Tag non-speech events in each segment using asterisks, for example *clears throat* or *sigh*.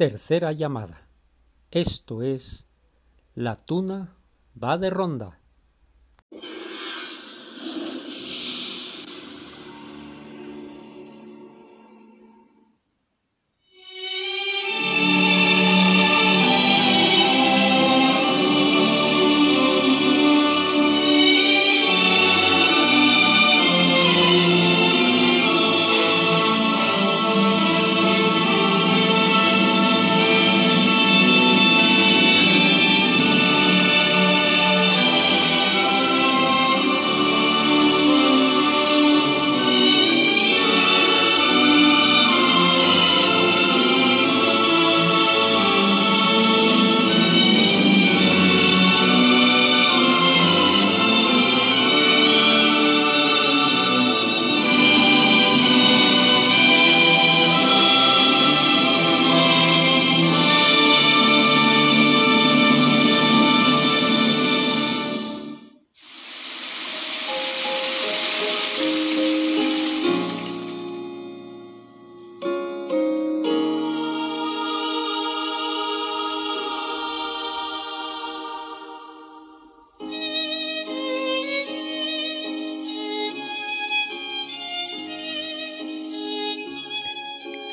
Tercera llamada. Esto es La tuna va de ronda.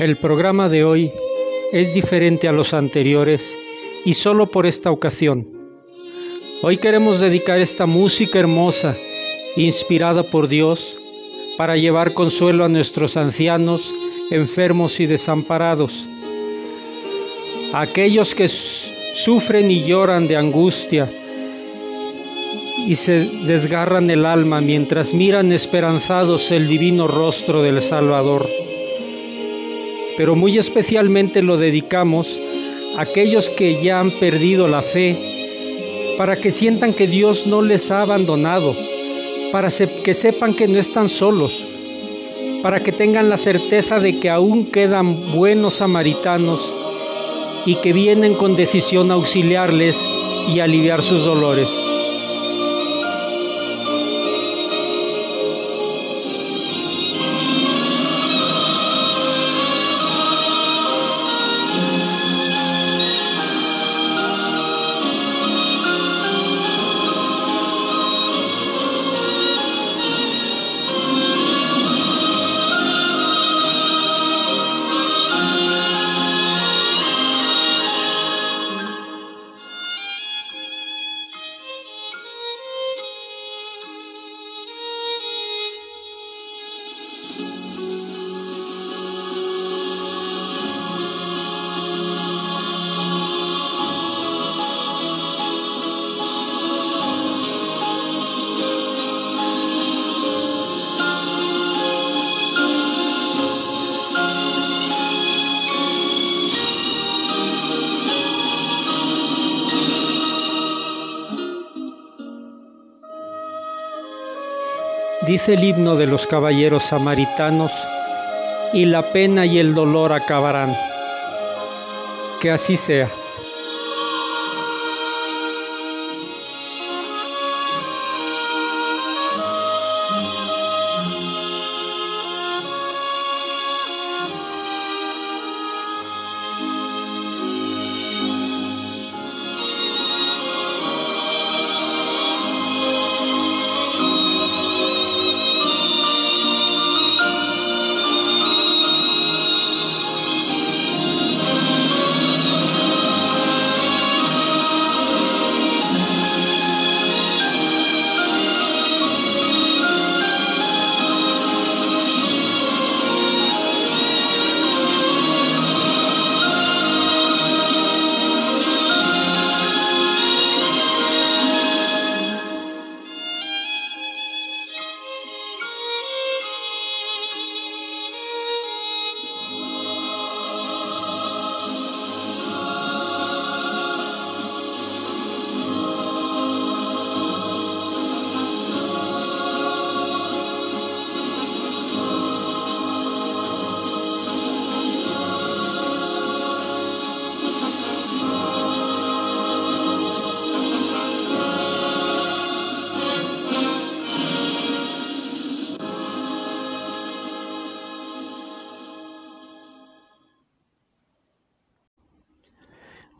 El programa de hoy es diferente a los anteriores y solo por esta ocasión. Hoy queremos dedicar esta música hermosa, inspirada por Dios, para llevar consuelo a nuestros ancianos, enfermos y desamparados, a aquellos que sufren y lloran de angustia y se desgarran el alma mientras miran esperanzados el divino rostro del Salvador pero muy especialmente lo dedicamos a aquellos que ya han perdido la fe, para que sientan que Dios no les ha abandonado, para que sepan que no están solos, para que tengan la certeza de que aún quedan buenos samaritanos y que vienen con decisión a auxiliarles y aliviar sus dolores. Dice el himno de los caballeros samaritanos, y la pena y el dolor acabarán. Que así sea.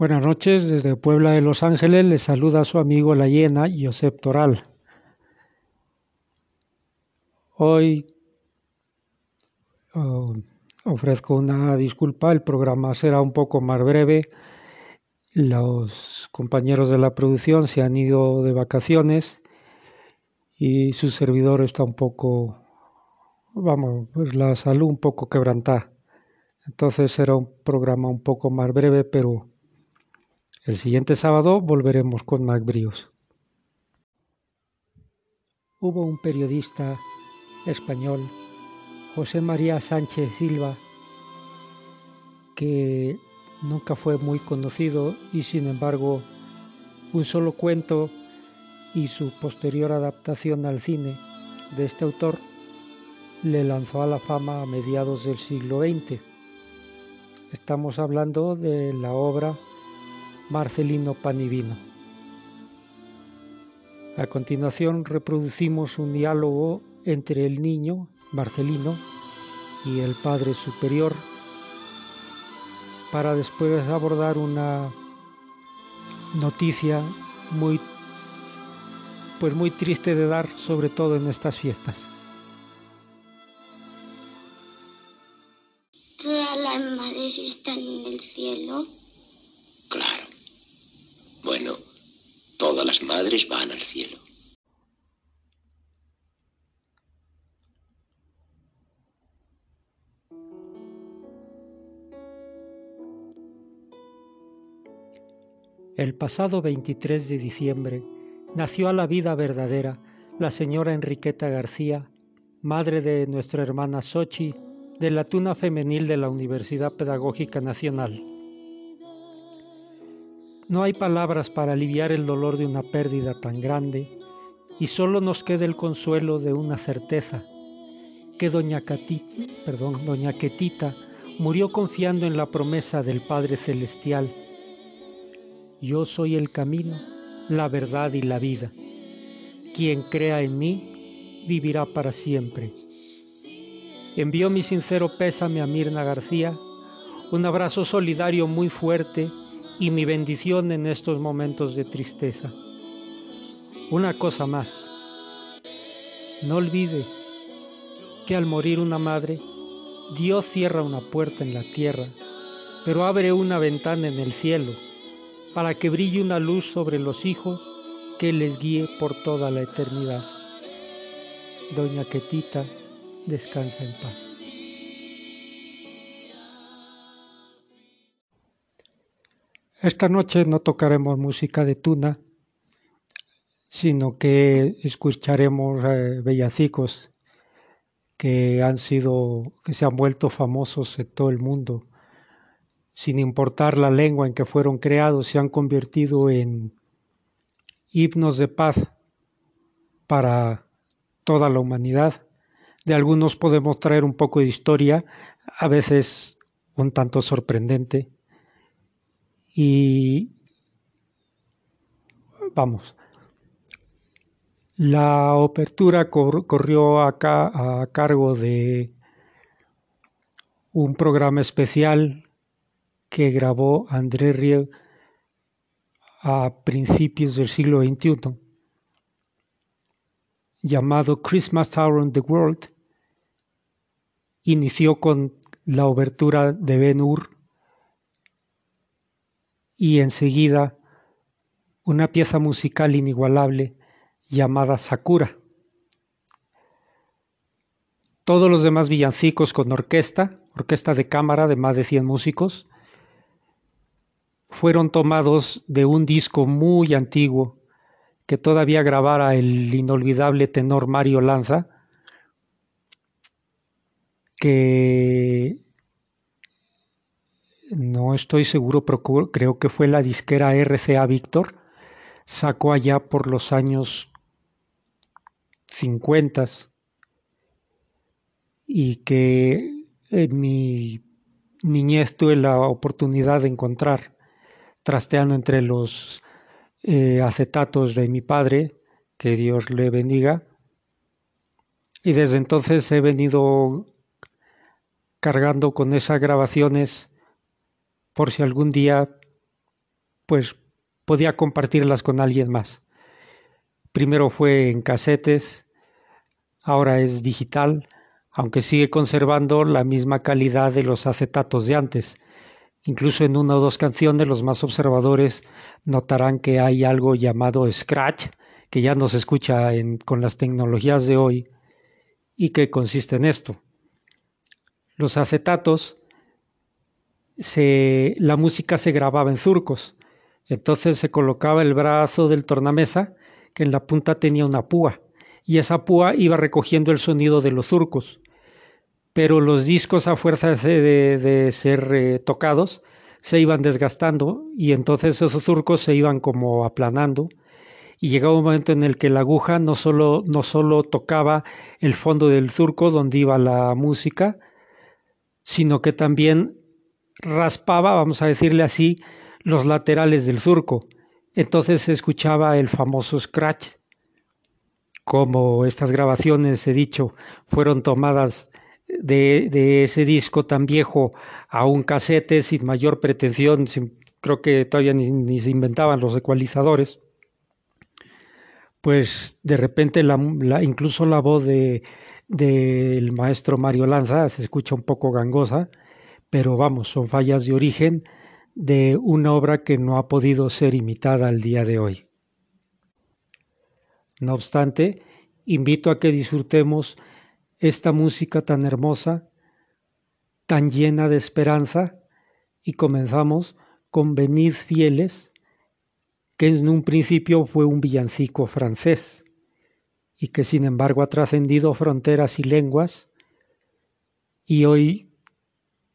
Buenas noches, desde Puebla de Los Ángeles les saluda su amigo La Hiena, Josep Toral. Hoy oh, ofrezco una disculpa, el programa será un poco más breve. Los compañeros de la producción se han ido de vacaciones y su servidor está un poco, vamos, pues la salud un poco quebrantada. Entonces será un programa un poco más breve, pero el siguiente sábado volveremos con más bríos. Hubo un periodista español, José María Sánchez Silva, que nunca fue muy conocido y sin embargo un solo cuento y su posterior adaptación al cine de este autor le lanzó a la fama a mediados del siglo XX. Estamos hablando de la obra Marcelino Panivino. A continuación reproducimos un diálogo entre el niño, Marcelino, y el Padre Superior, para después abordar una noticia muy pues muy triste de dar, sobre todo en estas fiestas. Van al cielo. El pasado 23 de diciembre nació a la vida verdadera la señora Enriqueta García, madre de nuestra hermana Sochi, de la tuna femenil de la Universidad Pedagógica Nacional. No hay palabras para aliviar el dolor de una pérdida tan grande y solo nos queda el consuelo de una certeza, que doña, perdón, doña Quetita murió confiando en la promesa del Padre Celestial. Yo soy el camino, la verdad y la vida. Quien crea en mí vivirá para siempre. Envío mi sincero pésame a Mirna García, un abrazo solidario muy fuerte y mi bendición en estos momentos de tristeza. Una cosa más, no olvide que al morir una madre, Dios cierra una puerta en la tierra, pero abre una ventana en el cielo, para que brille una luz sobre los hijos que les guíe por toda la eternidad. Doña Quetita, descansa en paz. Esta noche no tocaremos música de tuna, sino que escucharemos eh, bellacicos que han sido, que se han vuelto famosos en todo el mundo. Sin importar la lengua en que fueron creados, se han convertido en himnos de paz para toda la humanidad. De algunos podemos traer un poco de historia, a veces un tanto sorprendente y vamos, la apertura corrió acá a cargo de un programa especial que grabó André Rieu a principios del siglo XXI, llamado Christmas on the World. Inició con la obertura de Ben Hur y enseguida una pieza musical inigualable llamada Sakura. Todos los demás villancicos con orquesta, orquesta de cámara de más de 100 músicos, fueron tomados de un disco muy antiguo que todavía grabara el inolvidable tenor Mario Lanza, que estoy seguro, pero creo que fue la disquera RCA Victor, sacó allá por los años 50 y que en mi niñez tuve la oportunidad de encontrar trasteando entre los eh, acetatos de mi padre, que Dios le bendiga, y desde entonces he venido cargando con esas grabaciones por si algún día pues podía compartirlas con alguien más. Primero fue en casetes, ahora es digital, aunque sigue conservando la misma calidad de los acetatos de antes. Incluso en una o dos canciones los más observadores notarán que hay algo llamado scratch, que ya no se escucha con las tecnologías de hoy, y que consiste en esto. Los acetatos, la música se grababa en surcos, entonces se colocaba el brazo del tornamesa, que en la punta tenía una púa, y esa púa iba recogiendo el sonido de los surcos. Pero los discos, a fuerza de, ser eh, tocados, se iban desgastando y entonces esos surcos se iban como aplanando y llegaba un momento en el que la aguja no solo, no solo tocaba el fondo del surco donde iba la música, sino que también raspaba, vamos a decirle así, los laterales del surco. Entonces se escuchaba el famoso scratch. Como estas grabaciones, he dicho, fueron tomadas de, de ese disco tan viejo a un casete sin mayor pretensión, creo que todavía ni, se inventaban los ecualizadores pues de repente incluso la voz de del maestro Mario Lanza se escucha un poco gangosa, pero vamos, son fallas de origen de una obra que no ha podido ser imitada al día de hoy. No obstante, invito a que disfrutemos esta música tan hermosa, tan llena de esperanza, y comenzamos con Venid fieles que en un principio fue un villancico francés y que sin embargo ha trascendido fronteras y lenguas y hoy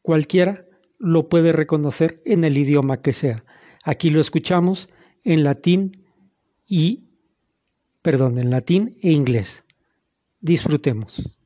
cualquiera lo puede reconocer en el idioma que sea. Aquí lo escuchamos en latín y perdón, en latín e inglés. Disfrutemos.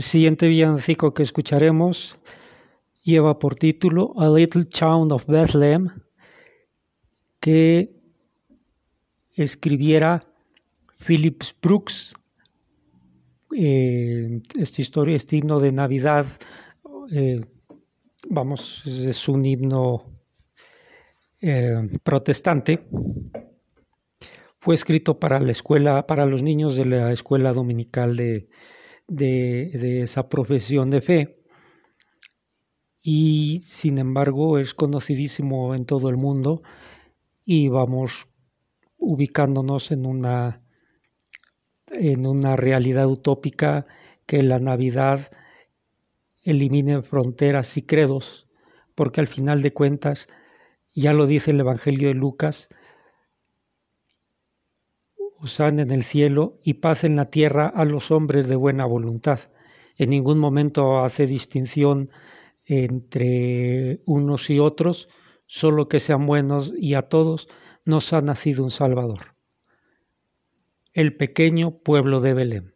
El siguiente villancico que escucharemos lleva por título A Little Town of Bethlehem, que escribiera Phillips Brooks. Eh, esta historia, este himno de Navidad, eh, vamos, es un himno eh, protestante. Fue escrito para la escuela, para los niños de la escuela dominical de, de esa profesión de fe. Y sin embargo es conocidísimo en todo el mundo y vamos ubicándonos en una en una realidad utópica que la Navidad elimine fronteras y credos, porque al final de cuentas, ya lo dice el Evangelio de Lucas, usan en el cielo y paz en la tierra a los hombres de buena voluntad. En ningún momento hace distinción entre unos y otros, solo que sean buenos y a todos nos ha nacido un Salvador. El pequeño pueblo de Belén.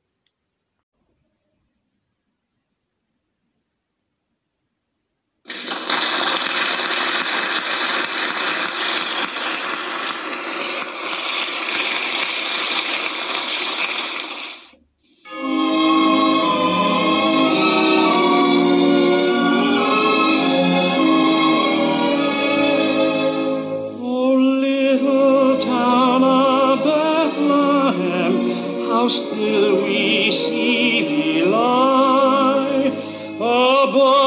Oh.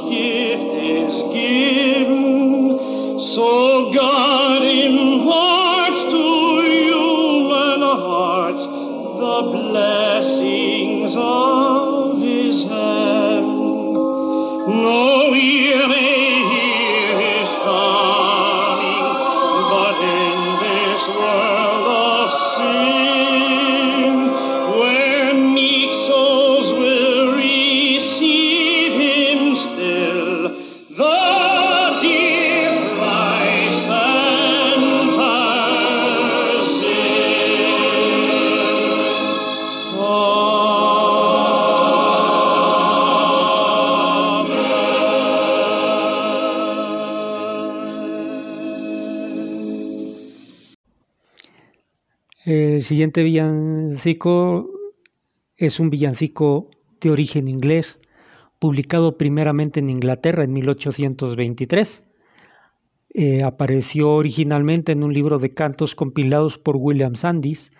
Gift is given, so God. Siguiente villancico es un villancico de origen inglés, publicado primeramente en Inglaterra en 1823. Eh, apareció originalmente en un libro de cantos compilados por William Sandys,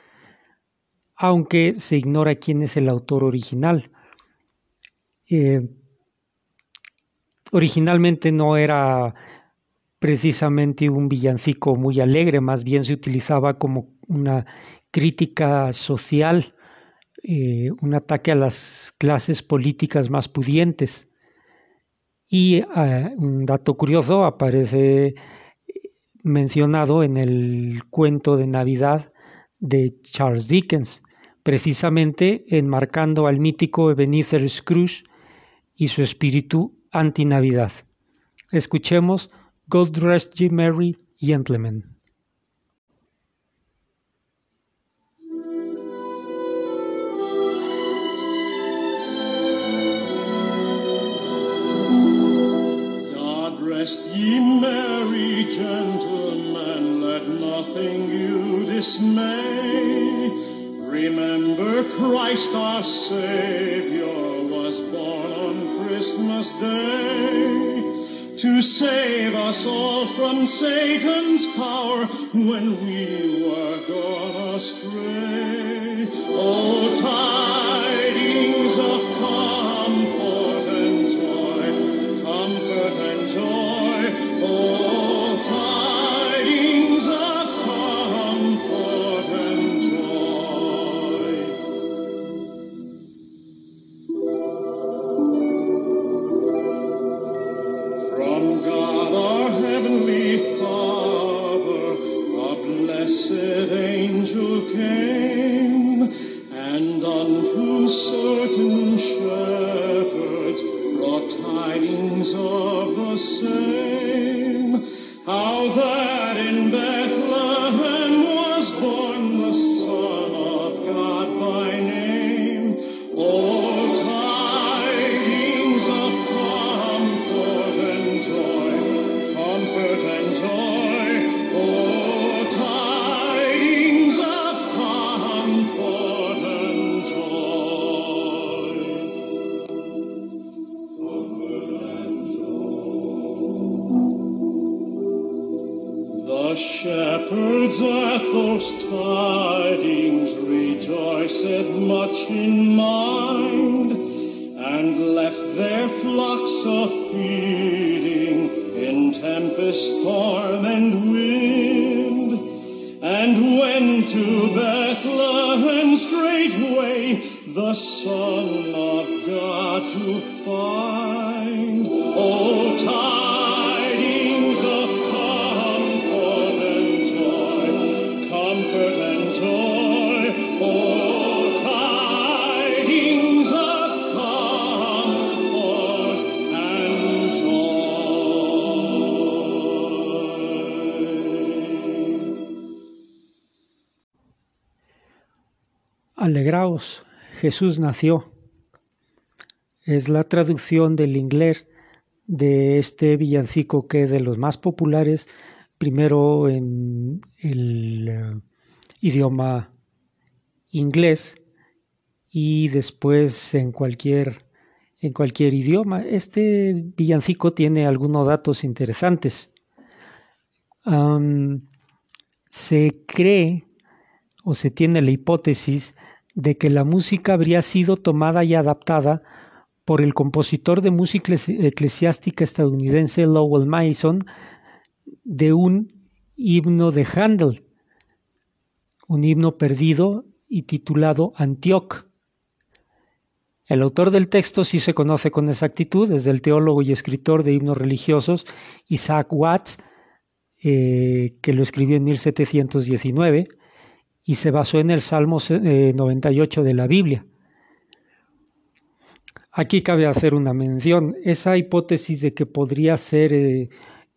aunque se ignora quién es el autor original. Eh, originalmente no era precisamente un villancico muy alegre, más bien se utilizaba como una crítica social, eh, un ataque a las clases políticas más pudientes. Y eh, un dato curioso aparece mencionado en el cuento de Navidad de Charles Dickens, precisamente enmarcando al mítico Ebenezer Scrooge y su espíritu anti-Navidad. Escuchemos God Rest Ye Merry Gentlemen. Rest ye merry gentlemen, let nothing you dismay. Remember Christ our Savior was born on Christmas Day to save us all from Satan's power when we were gone astray. Oh, tidings of comfort and joy, comfort and joy. Oh, Jesús nació. Es la traducción del inglés de este villancico que es de los más populares, primero en el eh, idioma inglés y después en cualquier, en cualquier idioma. Este villancico tiene algunos datos interesantes. Se cree o se tiene la hipótesis de que la música habría sido tomada y adaptada por el compositor de música eclesi- eclesiástica estadounidense Lowell Mason de un himno de Handel, un himno perdido y titulado Antioch. El autor del texto sí se conoce con exactitud, es el teólogo y escritor de himnos religiosos Isaac Watts, eh, que lo escribió en 1719 y se basó en el Salmo eh, 98 de la Biblia. Aquí cabe hacer una mención. Esa hipótesis de que podría ser eh,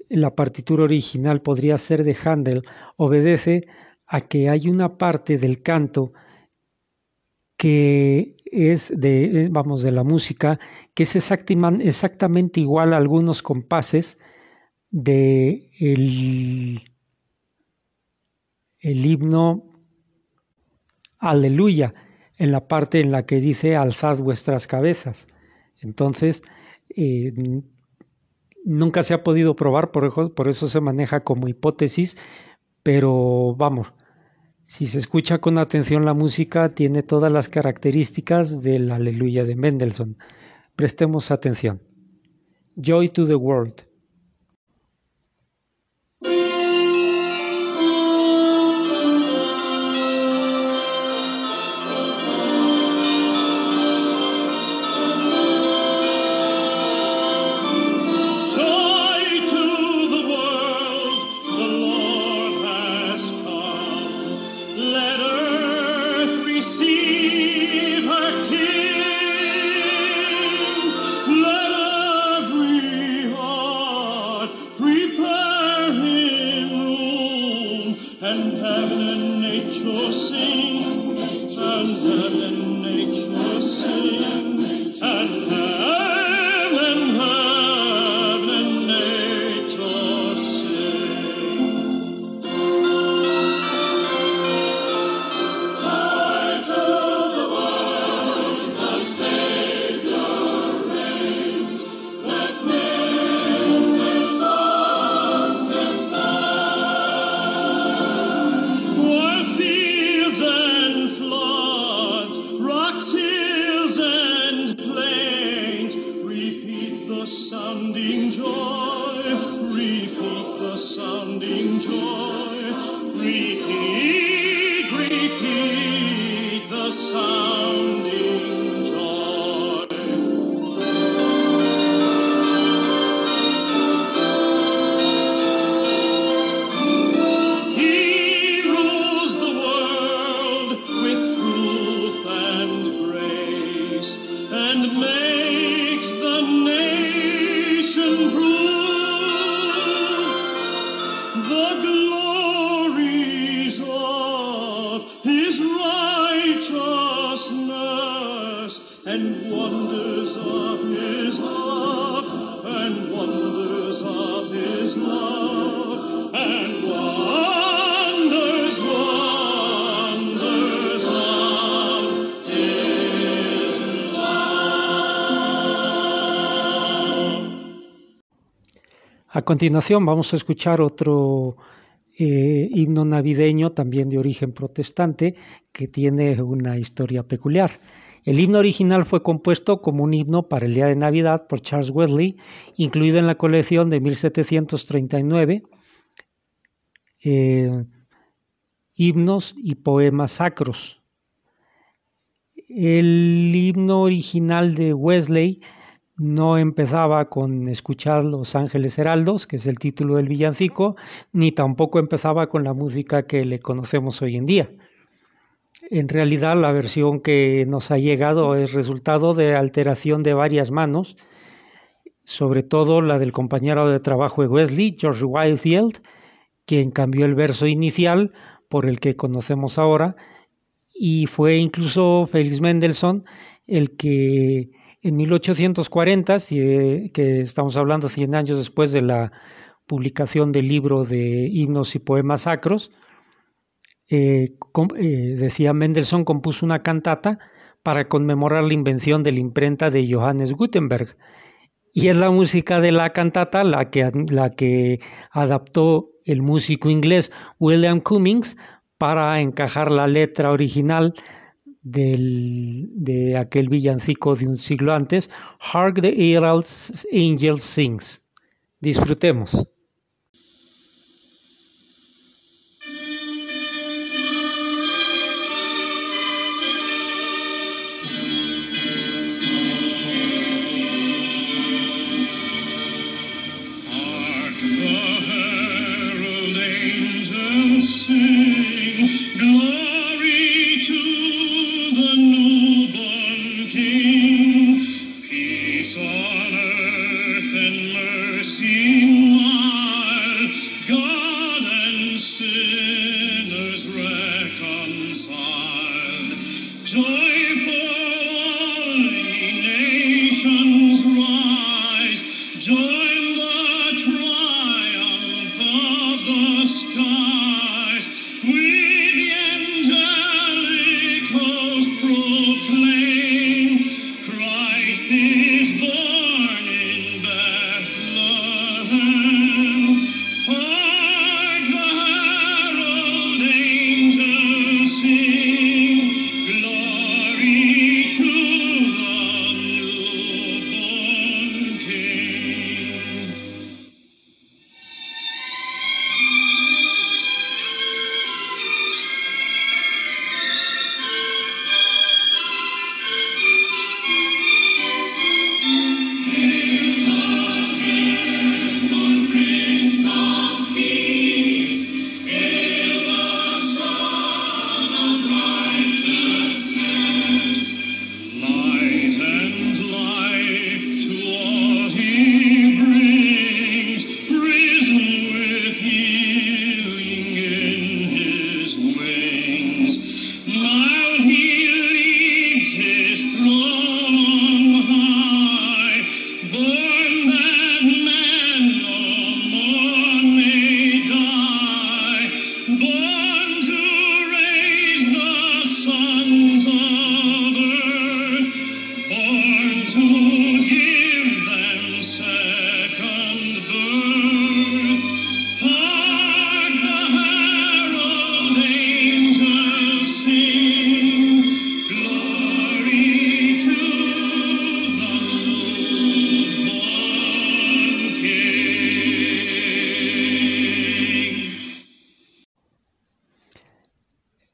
la partitura original, podría ser de Handel, obedece a que hay una parte del canto que es de, eh, vamos, de la música, que es exactamente igual a algunos compases de el himno Aleluya, en la parte en la que dice alzad vuestras cabezas. Entonces, eh, nunca se ha podido probar, por eso, por eso se maneja como hipótesis, pero vamos, si se escucha con atención la música, tiene todas las características del Aleluya de Mendelssohn. Prestemos atención. Joy to the World. A continuación vamos a escuchar otro eh, himno navideño también de origen protestante que tiene una historia peculiar. El himno original fue compuesto como un himno para el día de Navidad por Charles Wesley, incluido en la colección de 1739, eh, himnos y poemas sacros. El himno original de Wesley no empezaba con escuchar Los Ángeles Heraldos, que es el título del villancico, ni tampoco empezaba con la música que le conocemos hoy en día. En realidad la versión que nos ha llegado es resultado de alteración de varias manos, sobre todo la del compañero de trabajo de Wesley, George Whitefield, quien cambió el verso inicial por el que conocemos ahora, y fue incluso Felix Mendelssohn el que en 1840, si, que estamos hablando 100 años después de la publicación del libro de himnos y poemas sacros, eh, eh, decía Mendelssohn compuso una cantata para conmemorar la invención de la imprenta de Johannes Gutenberg. Y es la música de la cantata la que, la que adaptó el músico inglés William Cummings para encajar la letra original del, de aquel villancico de un siglo antes, Hark the Herald's Angel Sings. Disfrutemos. Herald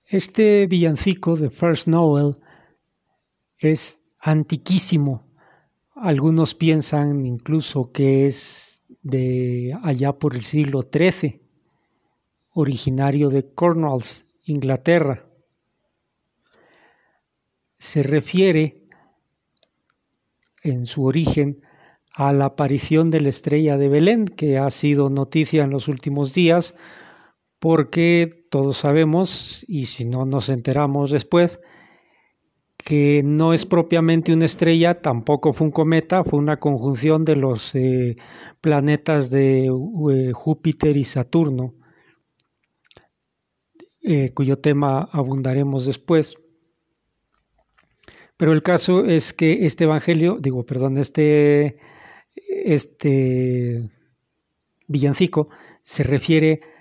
Este villancico de First Noel es antiquísimo. Algunos piensan incluso que es de allá por el siglo XIII, originario de Cornwalls, Inglaterra. Se refiere en su origen a la aparición de la estrella de Belén, que ha sido noticia en los últimos días, porque todos sabemos, y si no nos enteramos después, que no es propiamente una estrella, tampoco fue un cometa, fue una conjunción de los eh, planetas de eh, Júpiter y Saturno, eh, cuyo tema abundaremos después. Pero el caso es que este evangelio, digo, perdón, este, este villancico se refiere a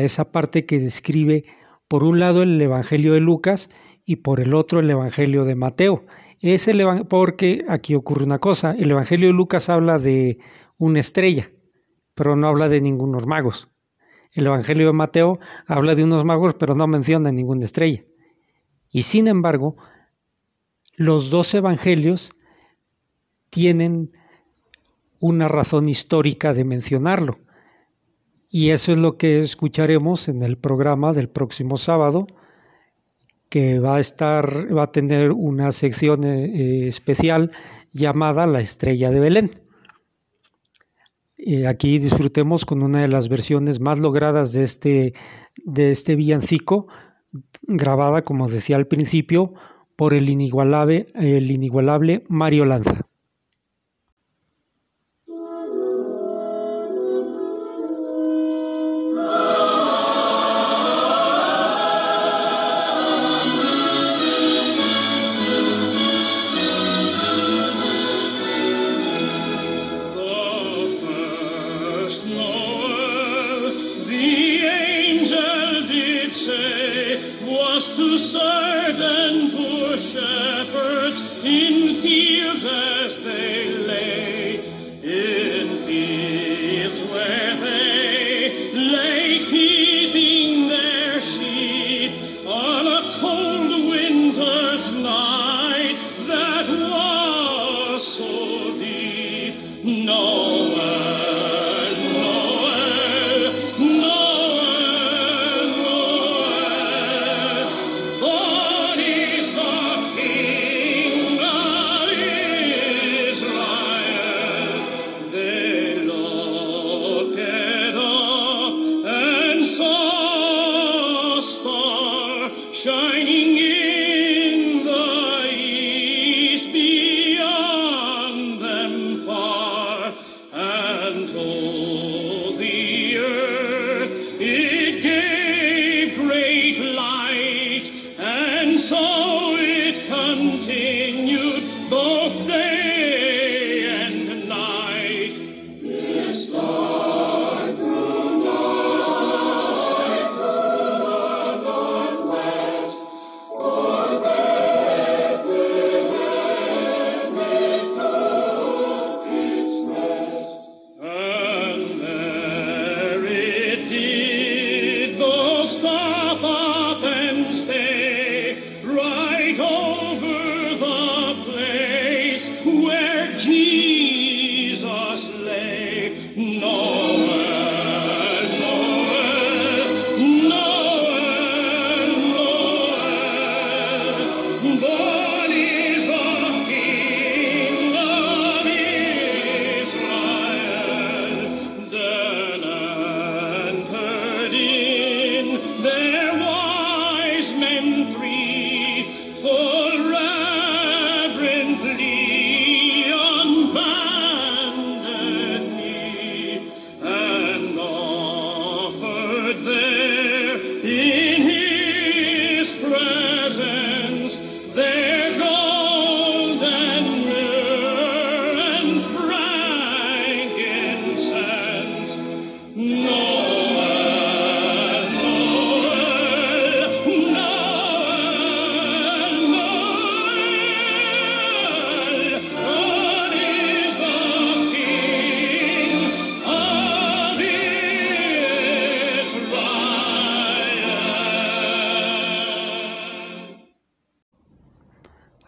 esa parte que describe, por un lado, el evangelio de Lucas y por el otro, el evangelio de Mateo. Es el porque aquí ocurre una cosa, el evangelio de Lucas habla de una estrella, pero no habla de ningunos magos. El evangelio de Mateo habla de unos magos, pero no menciona ninguna estrella. Y sin embargo, los dos evangelios tienen una razón histórica de mencionarlo. Y eso es lo que escucharemos en el programa del próximo sábado, que va a estar, va a tener una sección eh, especial llamada La Estrella de Belén. Eh, aquí disfrutemos con una de las versiones más logradas de este, de este villancico, grabada, como decía al principio, por el inigualable, el inigualable Mario Lanza.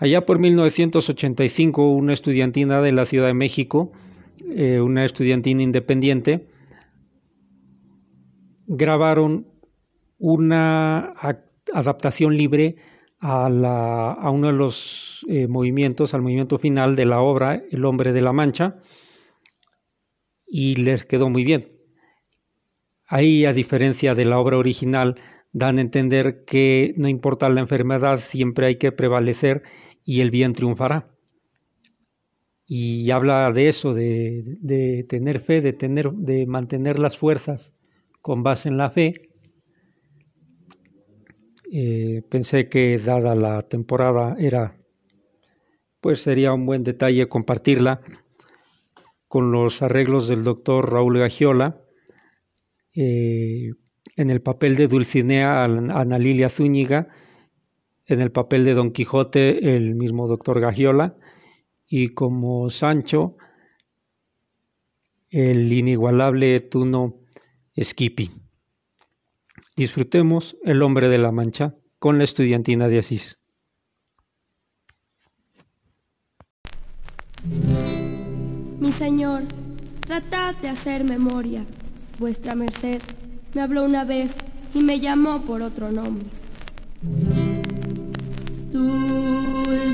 Allá por 1985, una estudiantina de la Ciudad de México, eh, una estudiantina independiente, grabaron una adaptación libre a, uno de los eh, movimientos, al movimiento final de la obra El hombre de la mancha, y les quedó muy bien. Ahí, a diferencia de la obra original, dan a entender que no importa la enfermedad, siempre hay que prevalecer y el bien triunfará. Y habla de eso, de, tener fe, de, tener, de mantener las fuerzas con base en la fe. Eh, pensé que dada la temporada era, pues sería un buen detalle compartirla con los arreglos del doctor Raúl Gagiola. Eh, en el papel de Dulcinea Ana Lilia Zúñiga, en el papel de Don Quijote el mismo doctor Gagiola y como Sancho el inigualable Tuno Esquipi. Disfrutemos El hombre de la Mancha con la estudiantina de Asís. Mi señor, tratad de hacer memoria. Vuestra merced me habló una vez y me llamó por otro nombre. Dulcinea,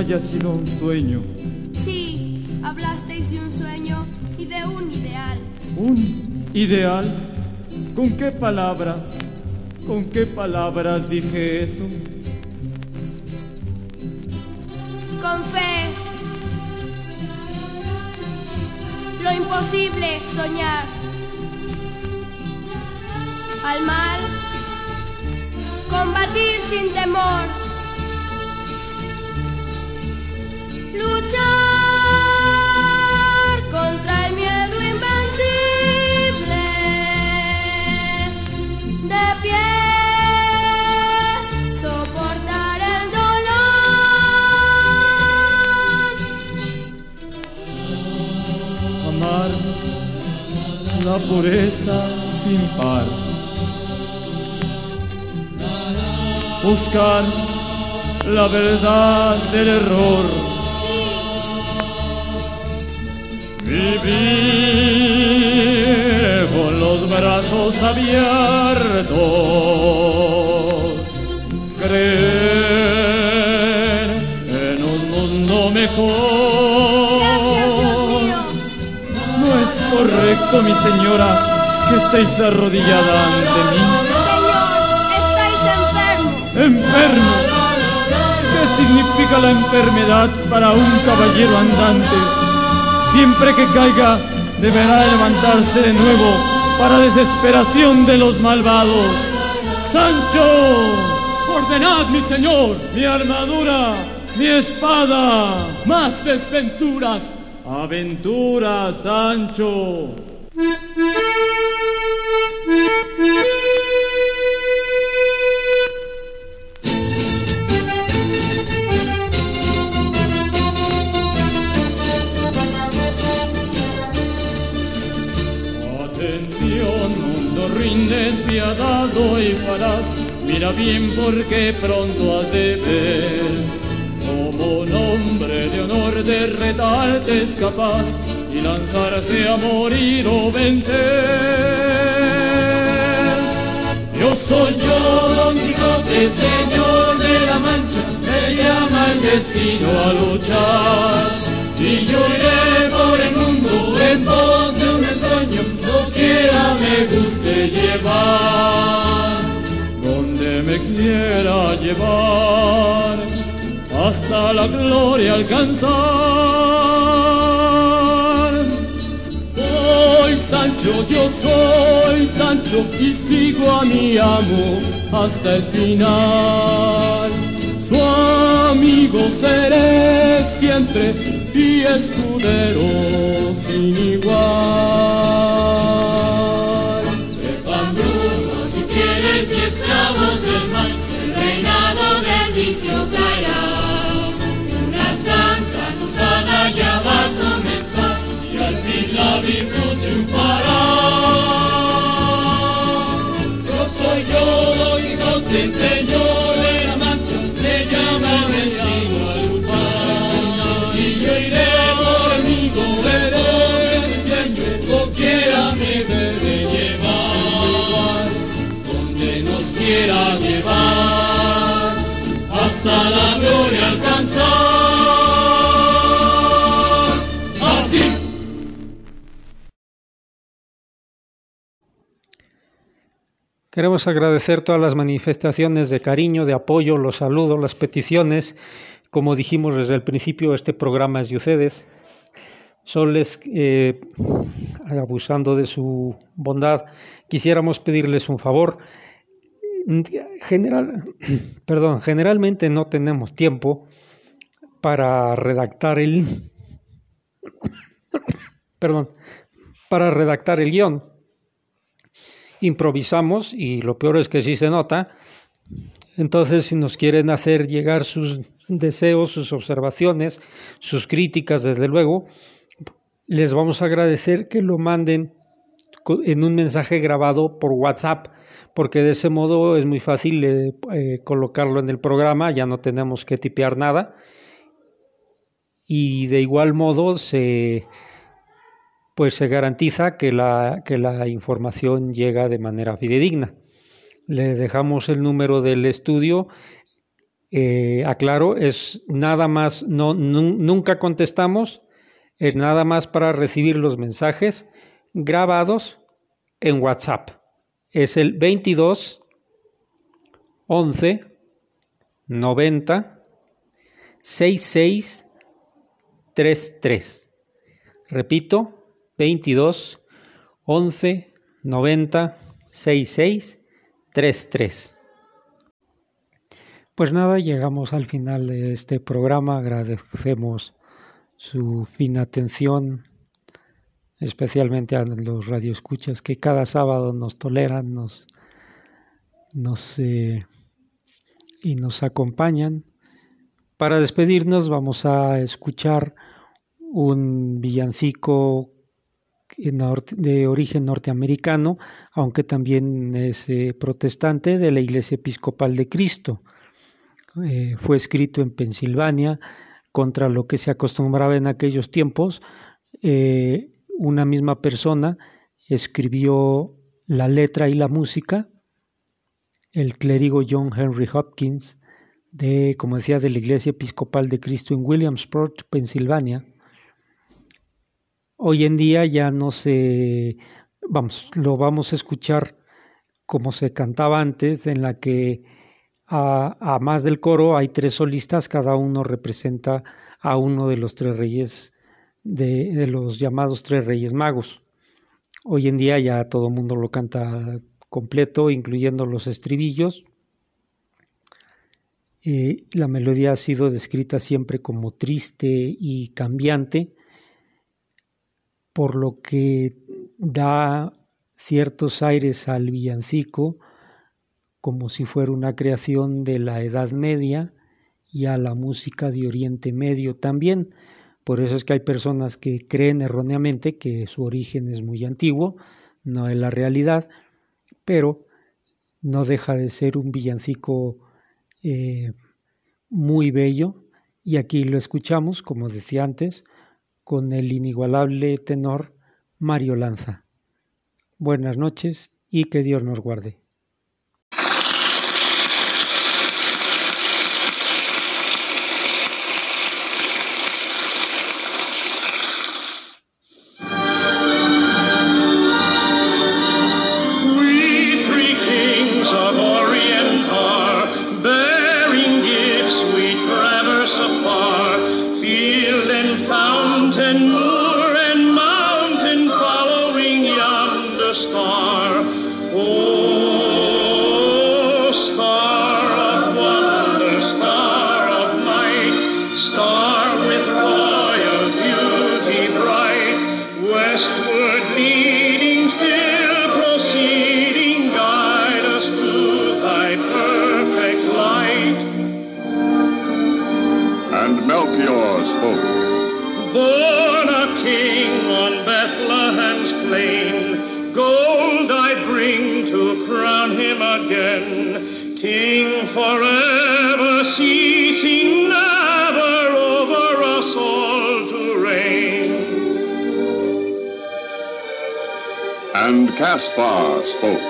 haya sido un sueño, Sí, hablasteis de un sueño y de un ideal. un ideal. ¿Con qué palabras? ¿Con qué palabras dije eso? Con fe. Lo imposible soñar. Al mal, combatir sin temor. La pureza sin par. Buscar la verdad del error. Vivir con los brazos abiertos. Creer en un mundo mejor. Mi señora, que estéis arrodillada ante mí. Señor, estáis enfermos. Enfermo. ¿Qué significa la enfermedad para un caballero andante? Siempre que caiga, deberá levantarse de nuevo para desesperación de los malvados. Sancho, Ordenad, mi señor. Mi armadura, mi espada. Más desventuras. Aventuras, Sancho. Bien porque pronto has de ver. Como un hombre de honor de retarte es capaz y lanzarse a morir o vencer. Yo soy yo, Don Quijote, señor de la Mancha, me llama el destino a luchar. Y yo iré por el mundo en pos de un sueño, no quiera me guste llevar, quiera llevar, hasta la gloria alcanzar. Soy Sancho, yo soy Sancho y sigo a mi amo hasta el final. Su amigo seré siempre y escudero sin igual. Quijote, Queremos agradecer todas las manifestaciones de cariño, de apoyo, los saludos, las peticiones. Como dijimos desde el principio, este programa es de ustedes. Soles, eh, abusando de su bondad, quisiéramos pedirles un favor. General, *clears throat* perdón, generalmente no tenemos tiempo para redactar el, *coughs* perdón, para redactar el guion improvisamos y lo peor es que sí se nota. Entonces, si nos quieren hacer llegar sus deseos, sus observaciones, sus críticas, desde luego, les vamos a agradecer que lo manden en un mensaje grabado por WhatsApp, porque de ese modo es muy fácil eh, eh, colocarlo en el programa, ya no tenemos que tipear nada. Y de igual modo se pues se garantiza que la, información llega de manera fidedigna. Le dejamos el número del estudio. Eh, aclaro, es nada más, no, nunca contestamos, es nada más para recibir los mensajes grabados en WhatsApp. Es el 22 11 90 66 33. Repito, 22 11 90 66 33. Pues nada, llegamos al final de este programa. Agradecemos su fina atención, especialmente a los radioescuchas que cada sábado nos toleran, eh, y nos acompañan. Para despedirnos vamos a escuchar un villancico de origen norteamericano, aunque también es eh, protestante de la Iglesia Episcopal de Cristo. Eh, fue escrito en Pensilvania contra lo que se acostumbraba en aquellos tiempos. Eh, una misma persona escribió la letra y la música, el clérigo John Henry Hopkins, de, como decía, de la Iglesia Episcopal de Cristo en Williamsport, Pensilvania Hoy en día ya no se, vamos, lo vamos a escuchar como se cantaba antes, en la que a, más del coro hay tres solistas, cada uno representa a uno de los tres reyes, de, los llamados tres reyes magos. Hoy en día ya todo el mundo lo canta completo, incluyendo los estribillos. Eh, la melodía ha sido descrita siempre como triste y cambiante, por lo que da ciertos aires al villancico como si fuera una creación de la Edad Media y a la música de Oriente Medio también. Por eso es que hay personas que creen erróneamente que su origen es muy antiguo, no es la realidad, pero no deja de ser un villancico eh, muy bello y aquí lo escuchamos, como decía antes, con el inigualable tenor Mario Lanza. Buenas noches y que Dios nos guarde. Caspar spoke.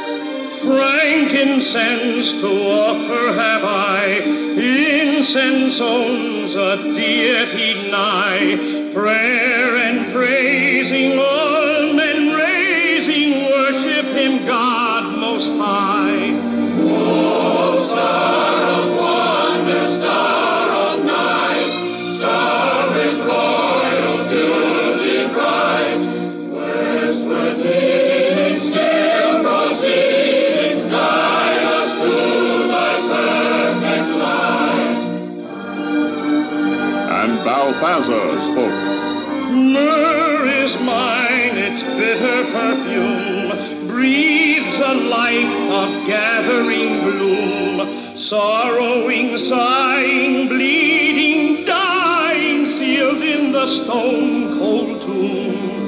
Frankincense to offer have I, incense owns a deity nigh, prayer and praising all men raising, worship him God most high. Balthazar spoke. Myrrh is mine, its bitter perfume breathes a life of gathering bloom. Sorrowing, sighing, bleeding, dying, sealed in the stone cold tomb.